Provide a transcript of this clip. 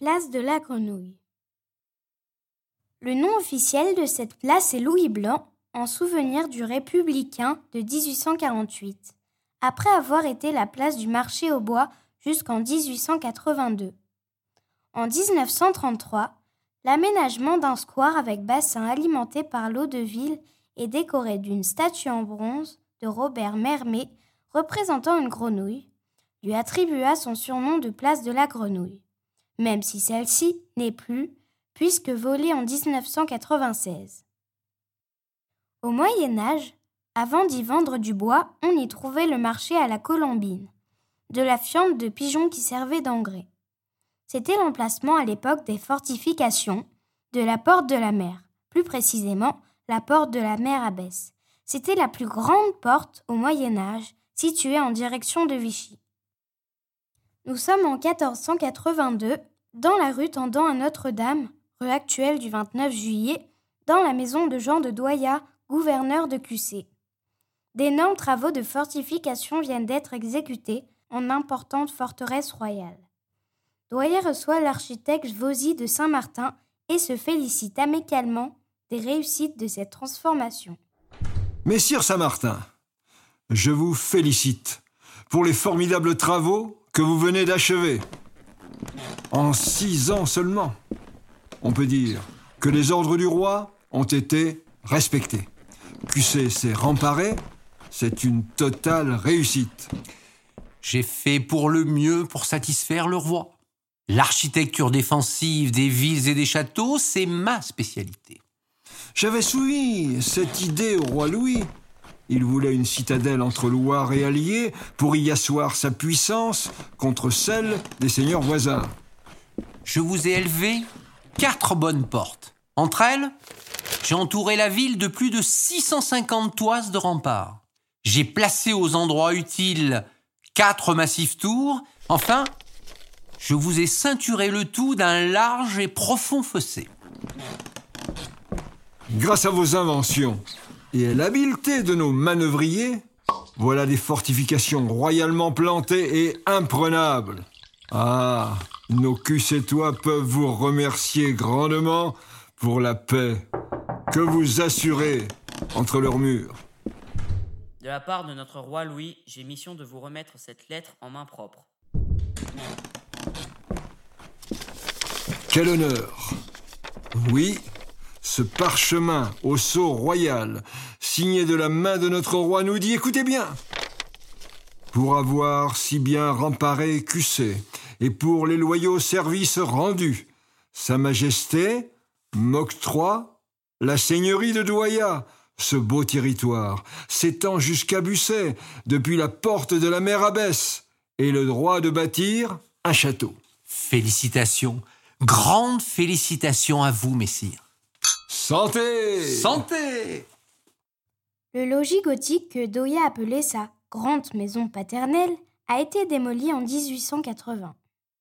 Place de la Grenouille. Le nom officiel de cette place est Louis Blanc, en souvenir du républicain de 1848, après avoir été la place du marché au bois jusqu'en 1882. En 1933, l'aménagement d'un square avec bassin alimenté par l'eau de ville est décoré d'une statue en bronze de Robert Mermet représentant une grenouille, lui attribua son surnom de place de la grenouille même si celle-ci n'est plus, puisque volée en 1996. Au Moyen Âge, avant d'y vendre du bois, on y trouvait le marché à la colombine, de la fiente de pigeon qui servait d'engrais. C'était l'emplacement à l'époque des fortifications de la porte de la mer, plus précisément la porte de la mer Abbesse. C'était la plus grande porte au Moyen Âge, située en direction de Vichy. Nous sommes en 1482 dans la rue tendant à Notre-Dame, rue actuelle du 29 juillet, dans la maison de Jean de Doya, gouverneur de QC. D'énormes travaux de fortification viennent d'être exécutés en importante forteresse royale. Doya reçoit l'architecte Vosy de Saint-Martin et se félicite amicalement des réussites de cette transformation. Messire Saint-Martin, je vous félicite pour les formidables travaux que vous venez d'achever. En six ans seulement, on peut dire que les ordres du roi ont été respectés. QC s'est remparé, c'est une totale réussite. J'ai fait pour le mieux pour satisfaire le roi. L'architecture défensive des villes et des châteaux, c'est ma spécialité. J'avais soumis cette idée au roi Louis. Il voulait une citadelle entre Loire et Allier pour y asseoir sa puissance contre celle des seigneurs voisins je vous ai élevé quatre bonnes portes. Entre elles, j'ai entouré la ville de plus de 650 toises de remparts. J'ai placé aux endroits utiles quatre massifs tours. Enfin, je vous ai ceinturé le tout d'un large et profond fossé. Grâce à vos inventions et l'habileté de nos manœuvriers, voilà des fortifications royalement plantées et imprenables. Ah, nos toi peuvent vous remercier grandement pour la paix que vous assurez entre leurs murs. De la part de notre roi Louis, j'ai mission de vous remettre cette lettre en main propre. Quel honneur Oui, ce parchemin au sceau royal, signé de la main de notre roi, nous dit écoutez bien Pour avoir si bien remparé QC, et pour les loyaux services rendus. Sa Majesté m'octroie la seigneurie de Doya, ce beau territoire, s'étend jusqu'à Busset, depuis la porte de la mer Abbesse, et le droit de bâtir un château. Félicitations, grandes félicitations à vous, messire. Santé Santé Le logis gothique que Doya appelait sa grande maison paternelle a été démoli en 1880.